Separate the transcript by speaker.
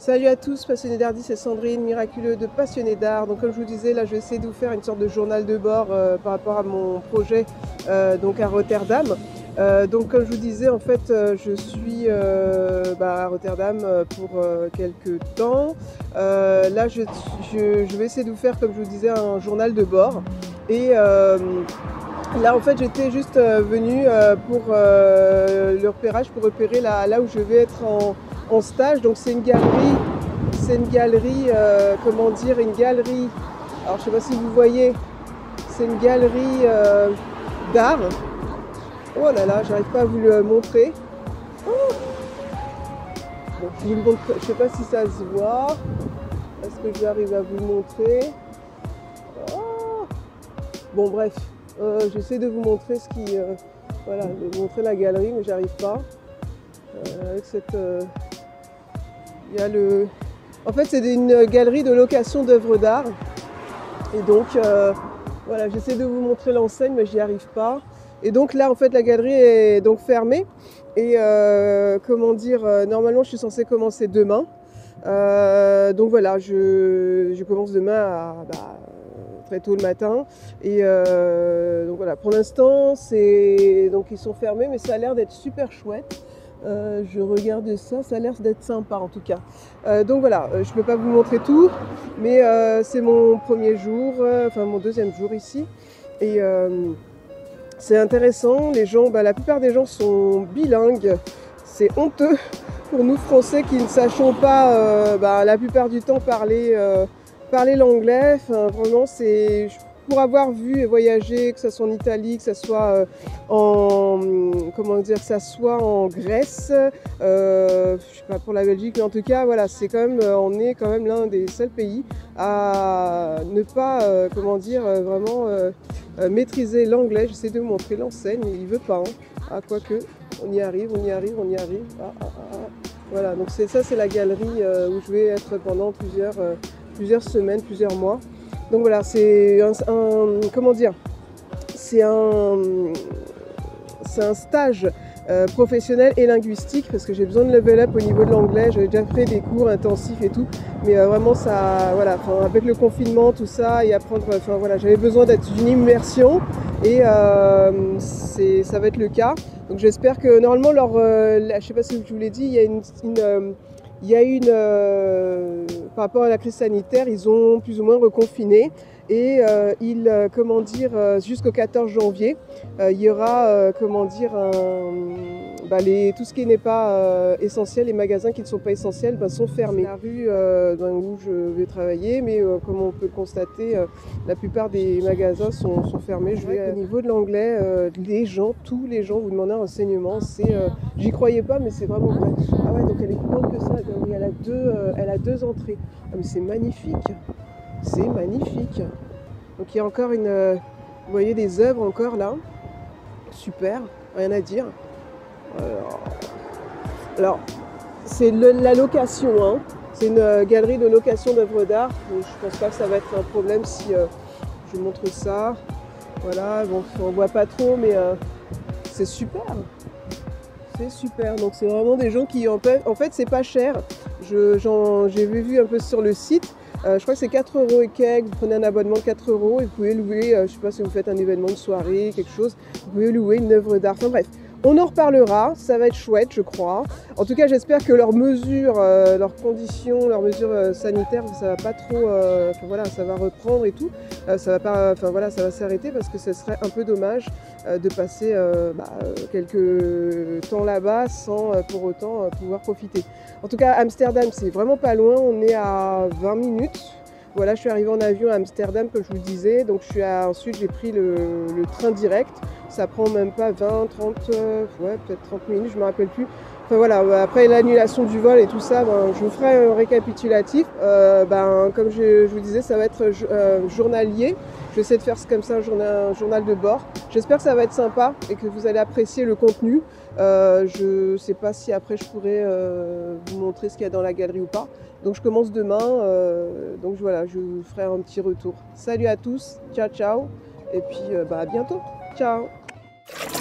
Speaker 1: Salut à tous, passionnés d'art, c'est Sandrine, miraculeux de passionnés d'art. Donc comme je vous disais, là je vais essayer de vous faire une sorte de journal de bord euh, par rapport à mon projet euh, donc à Rotterdam. Euh, donc comme je vous disais, en fait je suis bah, à Rotterdam pour quelques temps. là je, vais essayer de vous faire, comme je vous disais, un journal de bord. Et Là, en fait, j'étais juste venue pour le repérage, pour repérer là, là, où je vais être en, en stage. Donc c'est une galerie, c'est une galerie, euh, comment dire, une galerie. Alors je sais pas si vous voyez, c'est une galerie euh, d'art. Oh là là, j'arrive pas à vous le montrer. Oh. je, vous sais pas si ça se voit. Est-ce que j'arrive à vous le montrer? Oh. Bon bref, euh, j'essaie de vous montrer ce qui, voilà, de vous montrer la galerie, mais j'arrive pas avec cette il y a le... En fait, c'est une galerie de location d'œuvres d'art. Et donc, euh, voilà, j'essaie de vous montrer l'enseigne, mais j'y arrive pas. Et donc là, en fait, la galerie est donc fermée. Et euh, comment dire, euh, normalement, je suis censée commencer demain. donc voilà, je, commence demain bah, très tôt le matin. Et donc voilà, pour l'instant, c'est donc ils sont fermés, mais ça a l'air d'être super chouette. Euh, je regarde ça, ça a l'air d'être sympa en tout cas. Euh, donc voilà, euh, je ne peux pas vous montrer tout, mais c'est mon premier jour, enfin mon deuxième jour ici. Et c'est intéressant, les gens, bah, la plupart des gens sont bilingues. C'est honteux pour nous Français qui ne sachons pas bah, la plupart du temps parler, parler l'anglais. vraiment, c'est pour avoir vu et voyagé, que ce soit en Italie, que ce soit euh, en comment dire, que ça soit en Grèce, euh, je sais pas pour la Belgique, mais en tout cas, voilà, c'est quand même, euh, on est quand même l'un des seuls pays à ne pas, comment dire, vraiment maîtriser l'anglais. J'essaie de vous montrer l'enseigne, il veut pas. Hein. Ah, quoique, on y arrive, on y arrive, on y arrive. Ah, ah, voilà, donc ça, c'est la galerie où je vais être pendant plusieurs semaines, plusieurs mois. Donc voilà, c'est un, comment dire, c'est un, c'est un stage euh, professionnel et linguistique parce que j'ai besoin de level up au niveau de l'anglais. J'avais déjà fait des cours intensifs et tout, mais euh, vraiment ça, voilà, avec le confinement, tout ça et apprendre, enfin voilà, j'avais besoin d'être une immersion et euh, ça va être le cas. Donc j'espère que normalement, leur, je sais pas si je vous l'ai dit, il y a une il y a une, euh, par rapport à la crise sanitaire, ils ont plus ou moins reconfiné et euh, ils, euh, comment dire, jusqu'au 14 janvier, il y aura, comment dire, bah, les, tout ce qui n'est pas essentiel, les magasins qui ne sont pas essentiels bah, sont fermés. La rue dans où je vais travailler, mais comme on peut le constater, la plupart des magasins sont, sont fermés. Je vais, au niveau de l'anglais, les gens, tous les gens vous demandent un renseignement. C'est, j'y croyais pas, mais c'est vraiment vrai. Ah ouais, donc elle est plus grande que ça elle a deux, euh, elle a deux entrées. Ah, mais c'est magnifique. C'est magnifique. Donc il y a encore une. Euh, vous voyez des œuvres encore là. Super, rien à dire. Alors, c'est la location. Hein. C'est une euh, galerie de location d'œuvres d'art. Je pense pas que ça va être un problème si je montre ça. Voilà, bon, on voit pas trop, mais c'est super. C'est super. Donc c'est vraiment des gens qui en fait, en fait c'est pas cher. J'ai vu un peu sur le site. Euh, je crois que c'est 4 euros et quelques. Vous prenez un abonnement de 4 euros et vous pouvez louer, euh, je sais pas si vous faites un événement de soirée, quelque chose, vous pouvez louer une œuvre d'art. Enfin bref, on en reparlera, ça va être chouette, je crois. En tout cas, j'espère que leurs mesures, euh, leurs conditions, leurs mesures euh, sanitaires, ça va pas trop, euh, voilà, ça va reprendre et tout. ça va pas, enfin voilà, ça va s'arrêter parce que ce serait un peu dommage de passer bah, quelques temps là-bas sans pour autant pouvoir profiter. En tout cas, Amsterdam, c'est vraiment pas loin. On est à 20 minutes. Voilà, je suis arrivée en avion à Amsterdam, comme je vous le disais. Donc, je suis ensuite, j'ai pris le, train direct. Ça prend même pas 20, 30, euh, ouais, peut-être 30 minutes, je me rappelle plus. Enfin voilà, bah, après l'annulation du vol et tout ça, ben, je vous ferai un récapitulatif. Euh, ben, comme je, vous disais, ça va être euh, journalier. Je vais essayer de faire comme ça un journal, de bord. J'espère que ça va être sympa et que vous allez apprécier le contenu. je ne sais pas si après je pourrai vous montrer ce qu'il y a dans la galerie ou pas. Donc je commence demain. donc voilà, je vous ferai un petit retour. Salut à tous, ciao ciao. Et puis bah, à bientôt. Ciao you